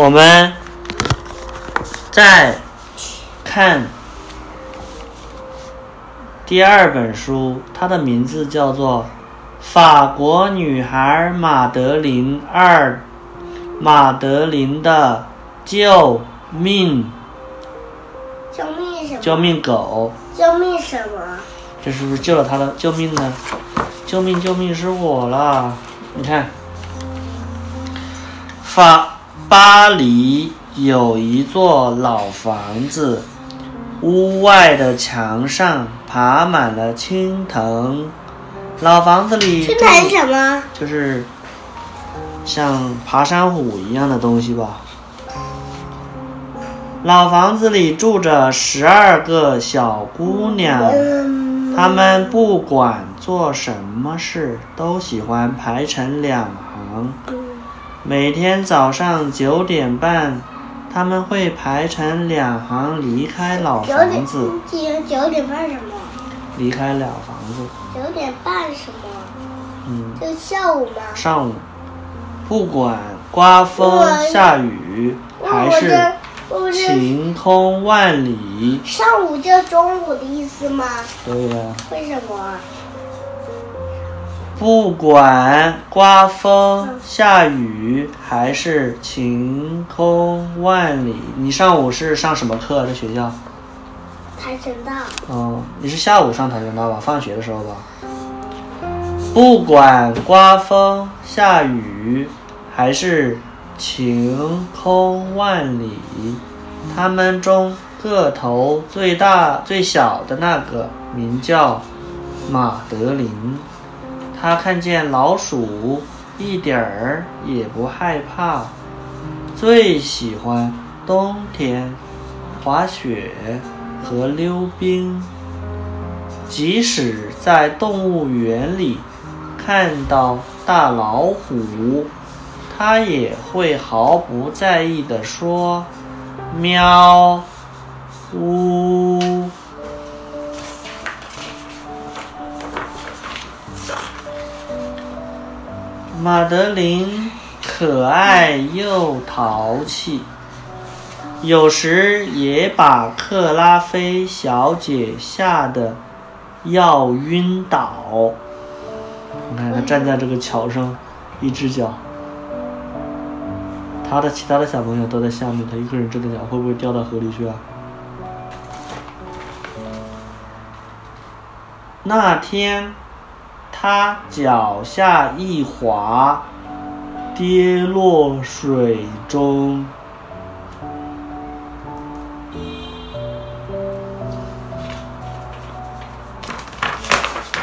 我们再看第二本书，它的名字叫做《法国女孩马德琳二》，马德琳的救命救命什么？救命狗，救命什么？这是不是救了他的救命呢？救命救命是我了！你看，法巴黎有一座老房子，屋外的墙上爬满了青藤。老房子里去住谈什么？就是像爬山虎一样的东西吧。老房子里住着十二个小姑娘，嗯，她们不管做什么事，都喜欢排成两行。每天早上九点半，他们会排成两行离开老房子，几九点半什么？离开老房子。九点半什么？嗯，就下午吗？上午，不管刮风下雨，还是晴空万里，上午就中午的意思吗？对呀、为什么？不管刮风下雨还是晴空万里，你上午是上什么课？在学校？跆拳道。哦，你是下午上跆拳道吧？放学的时候吧。不管刮风下雨还是晴空万里，他们中个头最大最小的那个名叫马德琳。他看见老鼠一点儿也不害怕，最喜欢冬天滑雪和溜冰。即使在动物园里看到大老虎，它也会毫不在意地说：“喵，呜。”马德琳可爱又淘气，有时也把克拉菲小姐吓得要晕倒。你看，她站在这个桥上，一只脚，他的其他的小朋友都在下面，他一个人站在脚，会不会掉到河里去啊？那天，他脚下一滑，跌落水中。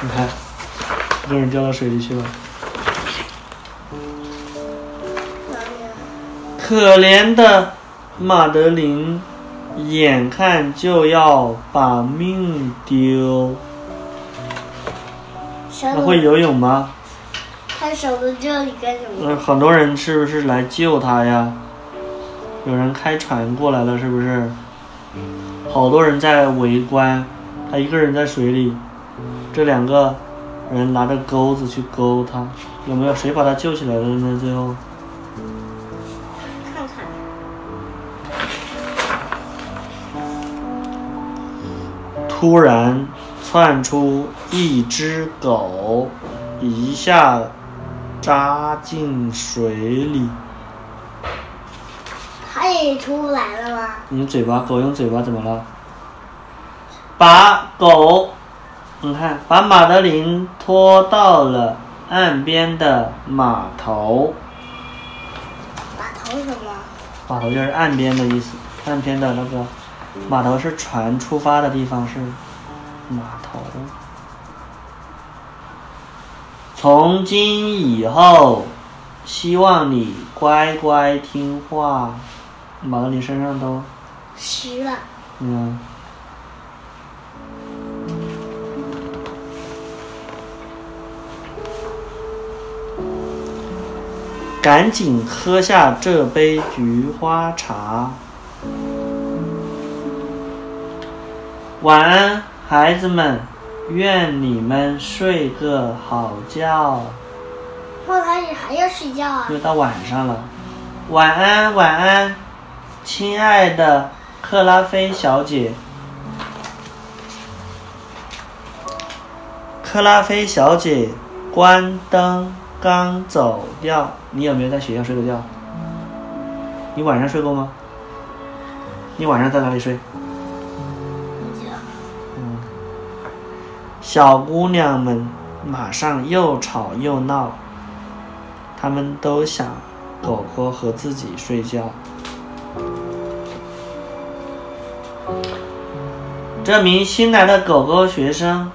你看，一个人掉到水里去了。可怜的马德琳，眼看就要把命丢。手那会游泳吗？他守在这里干什么？嗯，很多人是不是来救他呀？有人开船过来了，是不是？好多人在围观，他一个人在水里，这两个人拿着钩子去勾他，有没有谁把他救起来了呢？最后，看看。突然窜出一只狗，一下扎进水里。它也出来了吗？你嘴巴，狗用嘴巴怎么了？把狗，你看，把马德琳拖到了岸边的码头。码头什么？码头就是岸边的意思，岸边的那个码头是船出发的地方，是码头。从今以后，希望你乖乖听话。马德琳身上都，湿了。嗯。赶紧喝下这杯菊花茶。晚安，孩子们，愿你们睡个好觉。后来你还要睡觉啊因？为到晚上了，晚安，晚安，亲爱的克拉菲小姐。克拉菲小姐关灯刚走掉，你有没有在学校睡过觉？你晚上睡过吗？你晚上在哪里睡？小姑娘们马上又吵又闹，她们都想狗狗和自己睡觉。这名新来的狗狗学生，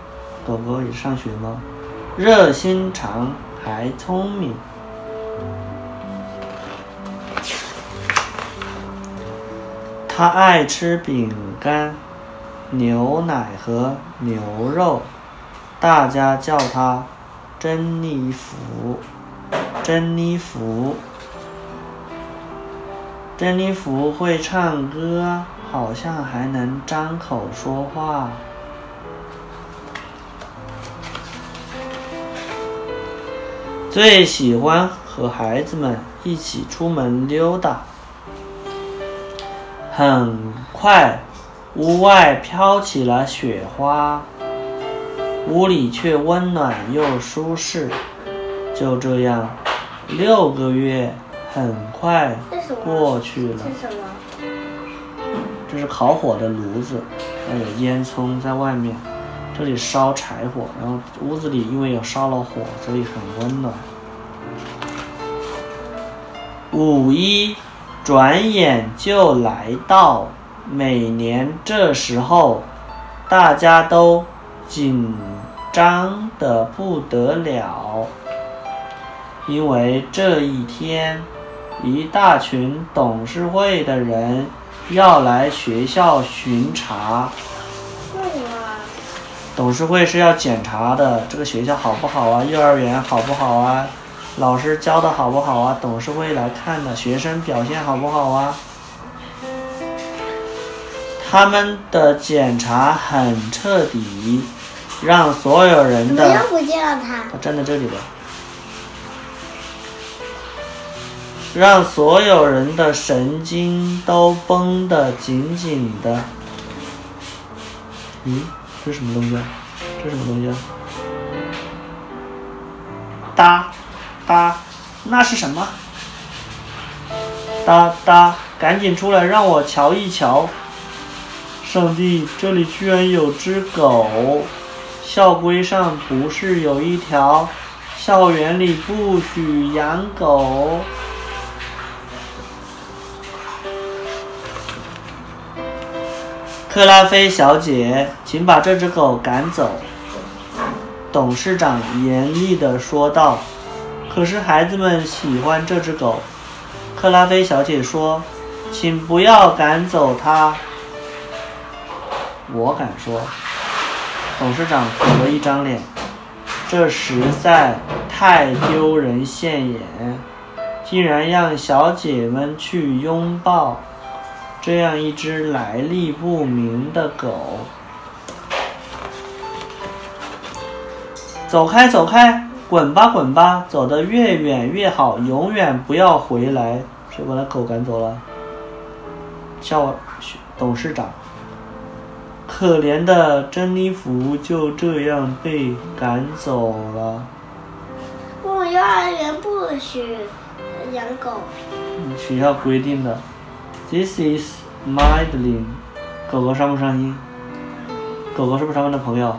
狗狗也上学吗？热心肠还聪明。他爱吃饼干、牛奶和牛肉，大家叫他珍妮弗。珍妮弗，珍妮弗会唱歌，好像还能张口说话。最喜欢和孩子们一起出门溜达。很快，屋外飘起了雪花，屋里却温暖又舒适。就这样，六个月很快过去了。这是什么？这是烤火的炉子，还有烟囱在外面。这里烧柴火，然后屋子里因为有烧了火，所以很温暖。五一转眼就来到，每年这时候，大家都紧张的不得了，因为这一天，一大群董事会的人要来学校巡查。为什么？董事会是要检查的，这个学校好不好啊？幼儿园好不好啊？老师教的好不好啊？董事会来看的，学生表现好不好啊？他们的检查很彻底，让所有人的你又不叫他。他站在这里了，让所有人的神经都绷得紧紧的。咦，这是什么东西啊？这是什么东西啊？哒哒，那是什么？哒哒，赶紧出来让我瞧一瞧！上帝，这里居然有只狗！校规上不是有一条，校园里不许养狗。克拉菲小姐，请把这只狗赶走。董事长严厉地说道。可是孩子们喜欢这只狗。克拉菲小姐说：“请不要赶走它。”我敢说，董事长苦了一张脸，这实在太丢人现眼，竟然让小姐们去拥抱这样一只来历不明的狗。走开，走开，滚吧，滚吧，走得越远越好，永远不要回来。谁把那狗赶走了？叫董事长。可怜的珍妮弗就这样被赶走了。我们幼儿园不许养狗。嗯学校规定的。This is Madeline。狗狗伤不伤心？狗狗是不是他们的朋友？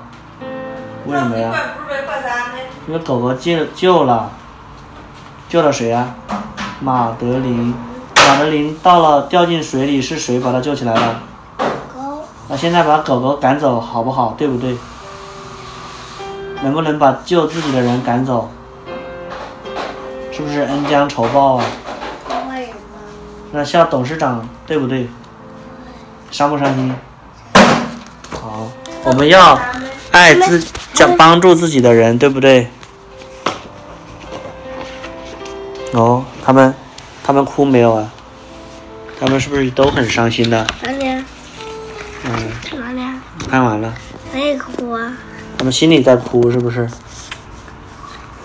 为什么呀？因为狗狗救救了，救了谁呀？马德琳。马德琳到了掉进水里，是谁把它救起来了？狗那现在把狗狗赶走好不好？对不对？能不能把救自己的人赶走？是不是恩将仇报啊？那像董事长对不对？伤不伤心？好，我们要爱自叫帮助自己的人，对不对？哦，他们他们哭没有啊？他们是不是都很伤心的？看完了，哪里哭啊？他们心里在哭，是不是？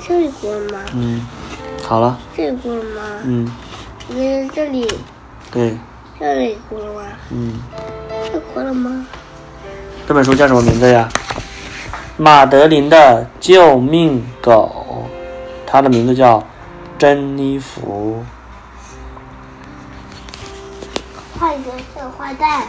这里哭了吗？嗯，好了，这里哭了吗？嗯，你这里对，这里哭了吗？嗯，这哭了吗？这本书叫什么名字呀？马德琳的救命狗，它的名字叫珍妮弗。坏人是坏蛋。